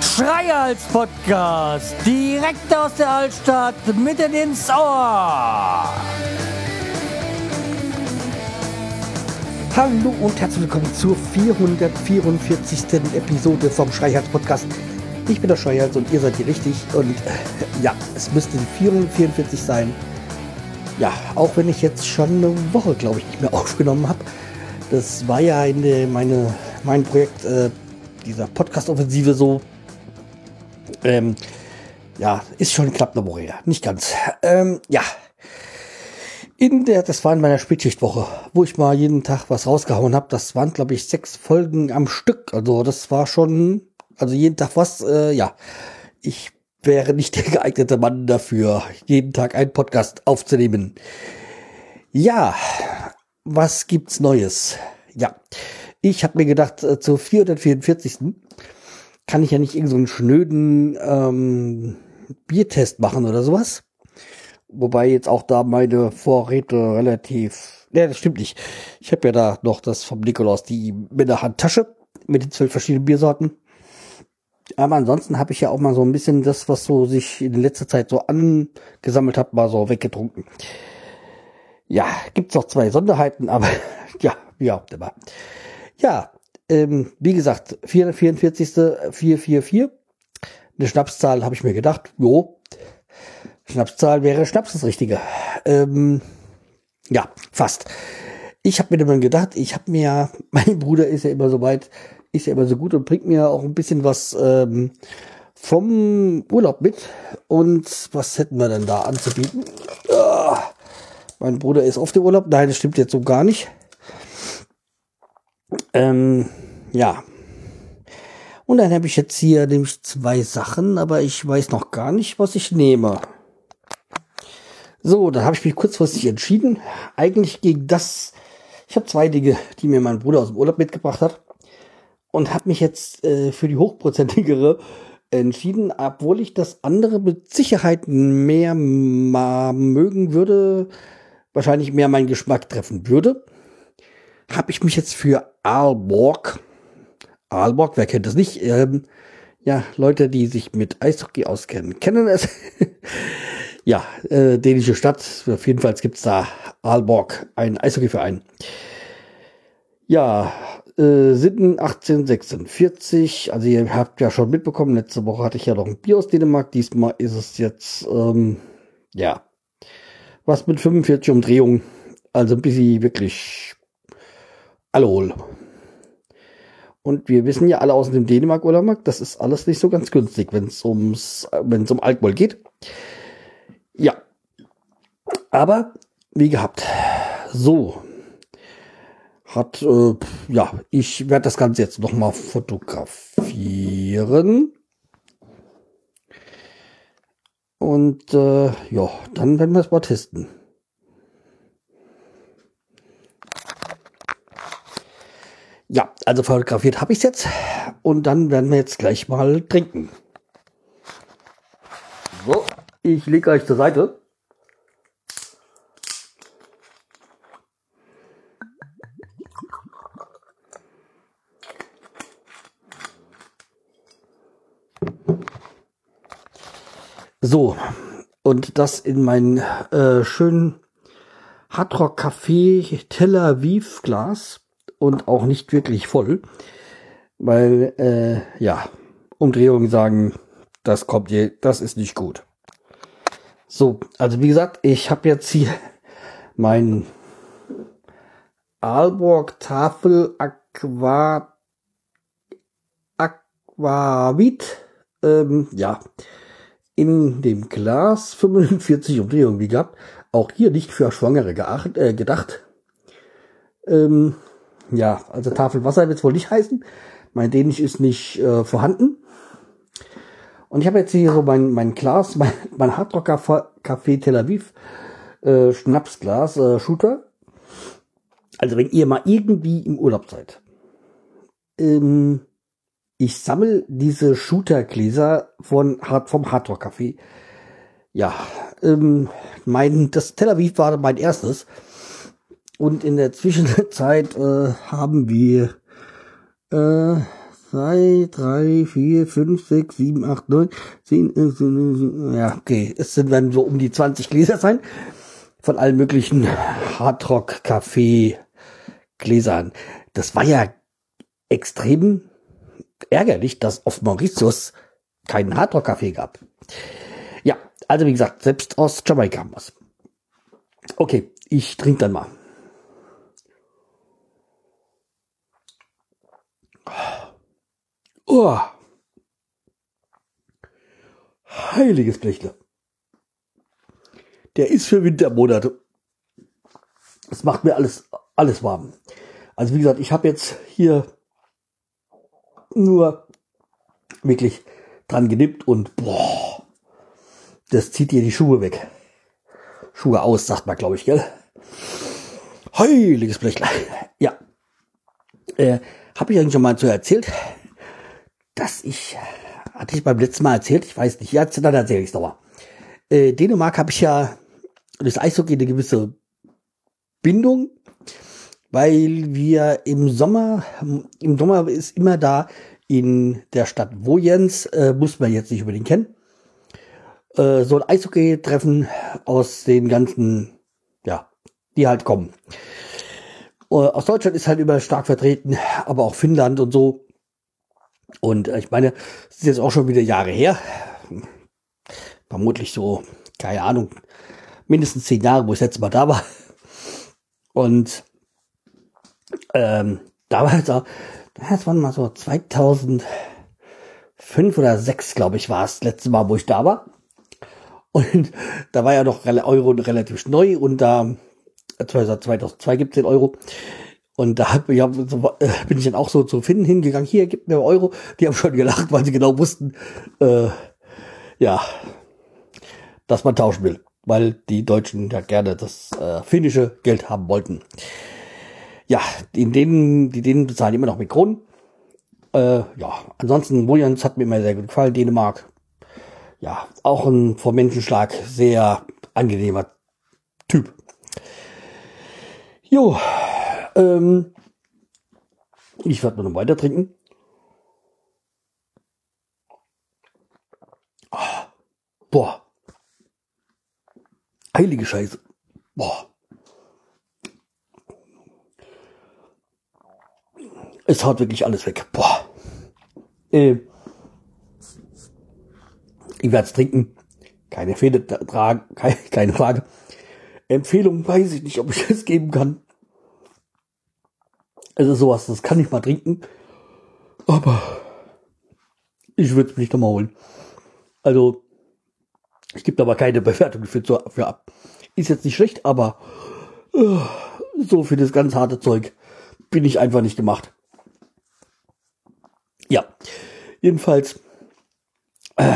Schreihals Podcast, direkt aus der Altstadt, mitten ins Ohr. Hallo und herzlich willkommen zur 444. Episode vom Schreihals Podcast. Ich bin der Schreihals und ihr seid hier richtig. Und äh, ja, es müsste die 444 sein. Ja, auch wenn ich jetzt schon eine Woche, glaube ich, nicht mehr aufgenommen habe. Das war ja in meine, mein Projekt äh, dieser Podcast-Offensive so. Ähm, ja, ist schon knapp eine Woche her. Nicht ganz. Ähm, ja. In der, das war in meiner Spätschichtwoche, wo ich mal jeden Tag was rausgehauen habe. Das waren, glaube ich, sechs Folgen am Stück. Also das war schon, also jeden Tag was, äh, ja. Ich wäre nicht der geeignete Mann dafür, jeden Tag einen Podcast aufzunehmen. Ja, was gibt's Neues? Ja, ich habe mir gedacht, äh, zur 444. kann ich ja nicht irgendeinen so schnöden ähm, Biertest machen oder sowas. Wobei jetzt auch da meine Vorräte relativ. Ja, das stimmt nicht. Ich habe ja da noch das vom Nikolaus, die mit der Handtasche mit den zwölf verschiedenen Biersorten. Aber ansonsten habe ich ja auch mal so ein bisschen das, was so sich in letzter Zeit so angesammelt hat, mal so weggetrunken. Ja, gibt's noch zwei Sonderheiten, aber ja, wie auch immer. Ja, ähm, wie gesagt, 444. 444. Eine Schnapszahl habe ich mir gedacht, jo, Schnapszahl wäre Schnaps das Richtige. Ähm, ja, fast. Ich habe mir dann gedacht, ich habe mir, mein Bruder ist ja immer so weit, ist ja immer so gut und bringt mir auch ein bisschen was ähm, vom Urlaub mit. Und was hätten wir denn da anzubieten? Ah, mein Bruder ist auf dem Urlaub. Nein, das stimmt jetzt so gar nicht. Ähm, ja. Und dann habe ich jetzt hier nämlich zwei Sachen, aber ich weiß noch gar nicht, was ich nehme. So, dann habe ich mich kurzfristig entschieden. Eigentlich gegen das. Ich habe zwei Dinge, die mir mein Bruder aus dem Urlaub mitgebracht hat und habe mich jetzt äh, für die hochprozentigere entschieden, obwohl ich das andere mit Sicherheit mehr mögen würde, wahrscheinlich mehr meinen Geschmack treffen würde, habe ich mich jetzt für Aalborg, Aalborg, wer kennt das nicht, ähm, ja, Leute, die sich mit Eishockey auskennen, kennen es. ja, äh, dänische Stadt, auf jeden Fall gibt es da Aalborg, ein Eishockeyverein. Ja, äh, Sitten 1846. Also ihr habt ja schon mitbekommen, letzte Woche hatte ich ja noch ein Bier aus Dänemark. Diesmal ist es jetzt, ähm, ja, was mit 45 Umdrehungen. Also ein bisschen wirklich Alkohol. Und wir wissen ja alle aus dem Dänemark-Urlaub, das ist alles nicht so ganz günstig, wenn es ums, wenn es um Alkohol geht. Ja. Aber, wie gehabt. So, hat, äh, ja, ich werde das Ganze jetzt noch mal fotografieren. Und äh, ja, dann werden wir es mal testen. Ja, also fotografiert habe ich es jetzt. Und dann werden wir jetzt gleich mal trinken. So, ich lege euch zur Seite. So, und das in mein äh, schönen Hardrock Café Tel Aviv Glas und auch nicht wirklich voll, weil äh, ja Umdrehungen sagen, das kommt je, das ist nicht gut. So, also wie gesagt, ich habe jetzt hier mein Aalborg Tafel Aqua Aquavit ähm, ja in dem Glas 45 Umdrehungen wie gehabt. Auch hier nicht für Schwangere geacht, äh, gedacht. Ähm, ja, also Tafel Wasser wird es wohl nicht heißen. Mein Dänisch ist nicht äh, vorhanden. Und ich habe jetzt hier so mein, mein Glas, mein, mein Hardrock Café Tel Aviv äh, Schnapsglas, äh, Shooter. Also wenn ihr mal irgendwie im Urlaub seid, ähm, ich sammle diese Shootergläser von Hard, vom Hardrock Café. Ja, ähm, mein, das Tel Aviv war mein erstes. Und in der Zwischenzeit äh, haben wir äh, 2, 3, 4, 5, 6, 7, 8, 9, 10, äh, ja, okay, es sind dann so um die 20 Gläser sein. Von allen möglichen Hardrock, Kaffee, Gläsern. Das war ja extrem ärgerlich, dass auf Mauritius keinen Hardrock-Kaffee gab. Ja, also wie gesagt, selbst aus Jamaika was. Okay, ich trinke dann mal. Oh. Heiliges Blechle. Der ist für Wintermonate. Es macht mir alles, alles warm. Also wie gesagt, ich habe jetzt hier nur wirklich dran genippt und boah, das zieht dir die Schuhe weg. Schuhe aus, sagt man, glaube ich, gell? Heiliges Blechlein. Ja. Äh, habe ich eigentlich schon mal so erzählt, dass ich, hatte ich beim letzten Mal erzählt, ich weiß nicht, jetzt dann erzähle ich es nochmal. Äh, Dänemark habe ich ja das Eishockey eine gewisse Bindung, weil wir im Sommer, im Sommer ist immer da in der Stadt Wojens, äh, muss man jetzt nicht unbedingt kennen, äh, so ein Eishockey-Treffen aus den ganzen, ja, die halt kommen. Äh, aus Deutschland ist halt immer stark vertreten, aber auch Finnland und so. Und äh, ich meine, es ist jetzt auch schon wieder Jahre her. Vermutlich so, keine Ahnung, mindestens zehn Jahre, wo ich das letzte Mal da war. Und ähm, damals auch, das waren mal so 2005 oder 6, glaube ich, war es das letzte Mal, wo ich da war. Und da war ja noch Euro relativ neu und da 2002 gibt es den Euro. Und da hab, ja, äh, bin ich dann auch so zu finden hingegangen, hier, gib mir Euro. Die haben schon gelacht, weil sie genau wussten, äh, ja, dass man tauschen will. Weil die Deutschen ja gerne das äh, finnische Geld haben wollten. Ja, in denen, die denen bezahlen immer noch mit Kronen. Äh, ja, ansonsten, Williams hat mir immer sehr gut gefallen, Dänemark. Ja, auch ein vom Menschenschlag sehr angenehmer Typ. Jo, ähm, ich werde noch weiter trinken. Oh, boah. Heilige Scheiße. Boah. Es haut wirklich alles weg. Boah. Äh, ich werde es trinken. Keine Fehde tragen, keine, keine Frage. Empfehlung weiß ich nicht, ob ich es geben kann. Also sowas, das kann ich mal trinken. Aber ich würde es nicht nochmal holen. Also, ich gebe aber keine Bewertung für, für ab. Ist jetzt nicht schlecht, aber uh, so für das ganz harte Zeug bin ich einfach nicht gemacht. Ja, jedenfalls, äh,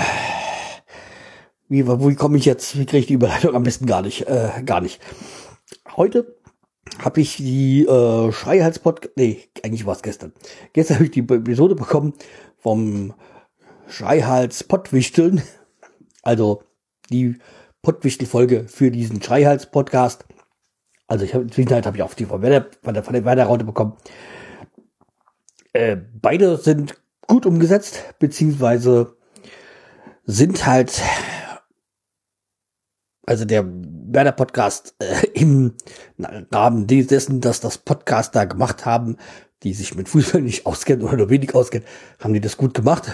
wie, wie komme ich jetzt, wie kriege ich die Überleitung am besten gar nicht, äh, gar nicht. Heute habe ich die äh, Schreihals-Podcast, nee, eigentlich war es gestern. Gestern habe ich die Episode bekommen vom Schreihals-Pottwichteln, also die Pottwichtel-Folge für diesen Schreihals-Podcast. Also ich habe inzwischen habe ich auch die von der, von der, von der Werder-Raute bekommen. Äh, beide sind gut umgesetzt, beziehungsweise sind halt also der Werder Podcast äh, im Rahmen dessen, dass das Podcaster gemacht haben, die sich mit Fußball nicht auskennen oder nur wenig auskennen, haben die das gut gemacht.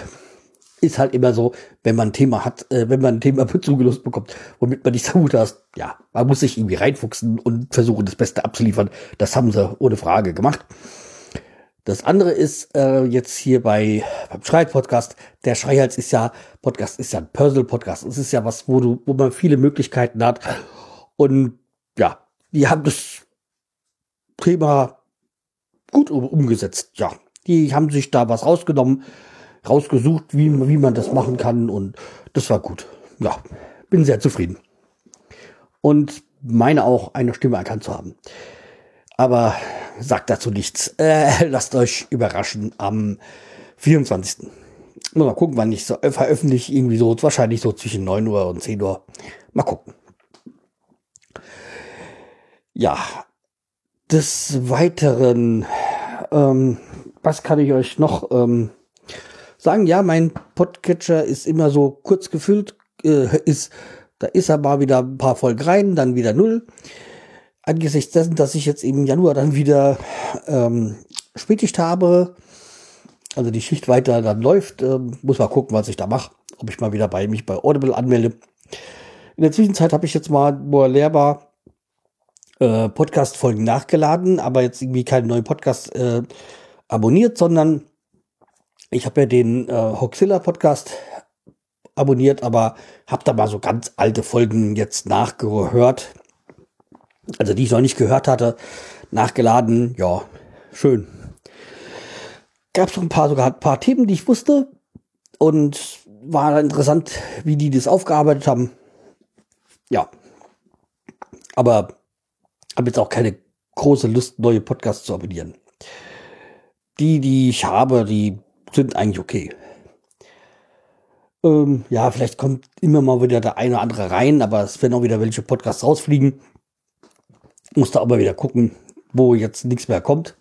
Ist halt immer so, wenn man ein Thema hat, äh, wenn man ein Thema zugelost bekommt, womit man nicht so gut hast, ja, man muss sich irgendwie reinfuchsen und versuchen, das Beste abzuliefern. Das haben sie ohne Frage gemacht. Das andere ist äh, jetzt hier bei beim Schrei-Podcast. Der Schreihals ist ja Podcast ist ja ein Personal-Podcast. Es ist ja was, wo du, wo man viele Möglichkeiten hat. Und ja, die haben das Thema gut umgesetzt. Ja, die haben sich da was rausgenommen, rausgesucht, wie, wie man das machen kann. Und das war gut. Ja, bin sehr zufrieden. Und meine auch, eine Stimme erkannt zu haben. Aber sagt dazu nichts. Äh, lasst euch überraschen am 24. Mal gucken, wann ich so veröffentliche. Irgendwie so, wahrscheinlich so zwischen 9 Uhr und 10 Uhr. Mal gucken. Ja. des Weiteren, ähm, was kann ich euch noch ähm, sagen? Ja, mein Podcatcher ist immer so kurz gefüllt, äh, ist, da ist er mal wieder ein paar Folgen rein, dann wieder null. Angesichts dessen, dass ich jetzt im Januar dann wieder ähm, Spätschicht habe, also die Schicht weiter dann läuft, äh, muss mal gucken, was ich da mache, ob ich mal wieder bei mich bei Audible anmelde. In der Zwischenzeit habe ich jetzt mal, wo leer war, äh, Podcast-Folgen nachgeladen, aber jetzt irgendwie keinen neuen Podcast äh, abonniert, sondern ich habe ja den äh, Hoxilla Podcast abonniert, aber habe da mal so ganz alte Folgen jetzt nachgehört. Also die ich noch nicht gehört hatte, nachgeladen. Ja, schön. Gab es noch ein paar sogar ein paar Themen, die ich wusste und war interessant, wie die das aufgearbeitet haben. Ja, aber habe jetzt auch keine große Lust, neue Podcasts zu abonnieren. Die, die ich habe, die sind eigentlich okay. Ähm, ja, vielleicht kommt immer mal wieder der eine oder andere rein, aber es werden auch wieder welche Podcasts rausfliegen. Muss da aber wieder gucken, wo jetzt nichts mehr kommt.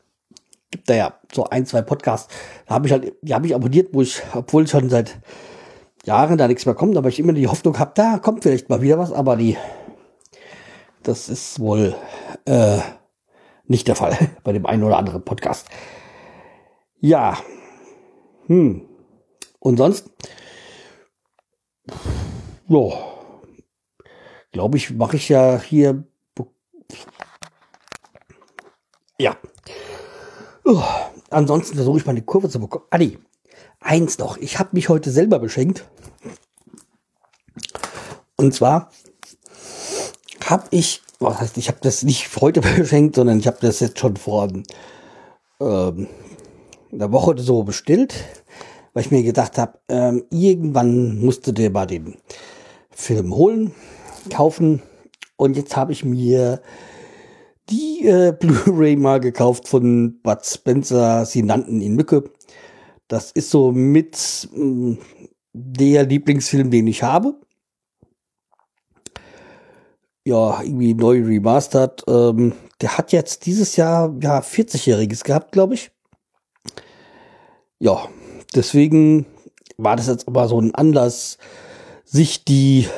Gibt da ja so ein, zwei Podcasts. Da habe ich halt, die habe ich abonniert, wo ich, obwohl schon seit Jahren da nichts mehr kommt, aber ich immer die Hoffnung habe, da kommt vielleicht mal wieder was, aber die, das ist wohl äh, nicht der Fall bei dem einen oder anderen Podcast. Ja. Hm. Und sonst? Ja. Glaube ich, mache ich ja hier. Ja. Uh, ansonsten versuche ich mal eine Kurve zu bekommen. Nee. Eins noch. Ich habe mich heute selber beschenkt. Und zwar habe ich was heißt, ich habe das nicht heute beschenkt, sondern ich habe das jetzt schon vor ähm, einer Woche so bestellt, weil ich mir gedacht habe, ähm, irgendwann musste der mal den Film holen, kaufen und jetzt habe ich mir die äh, Blu-ray mal gekauft von Bud Spencer, sie nannten ihn Mücke. Das ist so mit mh, mm, der Lieblingsfilm, den ich habe ja, irgendwie neu remastert. Ähm, der hat jetzt dieses Jahr ja 40-Jähriges gehabt, glaube ich. Ja, deswegen war das jetzt aber so ein Anlass, sich die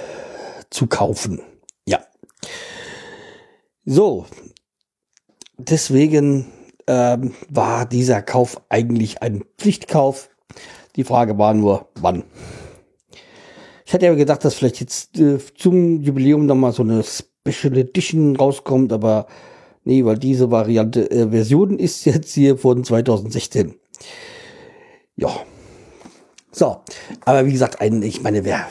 zu kaufen. Ja. So. Deswegen ähm, war dieser Kauf eigentlich ein Pflichtkauf. Die Frage war nur, wann. Ich hatte ja gedacht, dass vielleicht jetzt äh, zum Jubiläum nochmal so eine Special Edition rauskommt, aber nee, weil diese Variante, äh, Version ist jetzt hier von 2016. Ja. So, aber wie gesagt, ein, ich meine, wer,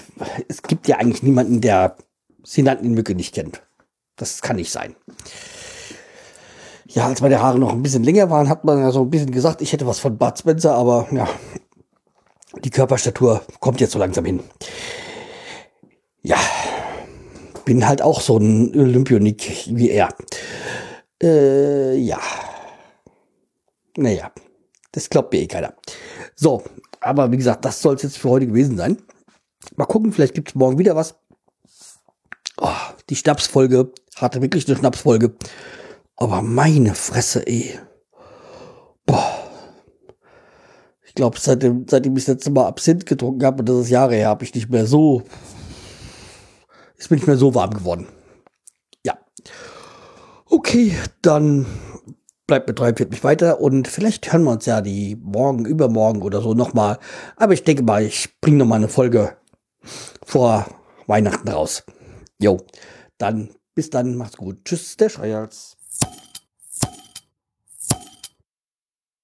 es gibt ja eigentlich niemanden, der Senaten in Mücke nicht kennt. Das kann nicht sein. Ja, als meine Haare noch ein bisschen länger waren, hat man ja so ein bisschen gesagt, ich hätte was von Bud Spencer, aber ja, die Körperstatur kommt jetzt so langsam hin ja, bin halt auch so ein Olympionik wie er. Äh, ja. Naja, das glaubt mir eh keiner. So, aber wie gesagt, das soll es jetzt für heute gewesen sein. Mal gucken, vielleicht gibt es morgen wieder was. Oh, die Schnapsfolge hatte wirklich eine Schnapsfolge. Aber meine Fresse, ey. Boah. Ich glaube, seitdem, seitdem ich das letzte Mal Absinth getrunken habe, und das ist Jahre her, habe ich nicht mehr so ist mir nicht mehr so warm geworden. Ja. Okay, dann bleibt mit 43 weiter und vielleicht hören wir uns ja die morgen, übermorgen oder so nochmal. Aber ich denke mal, ich bringe nochmal eine Folge vor Weihnachten raus. Jo, dann bis dann, macht's gut. Tschüss, der Schreierz.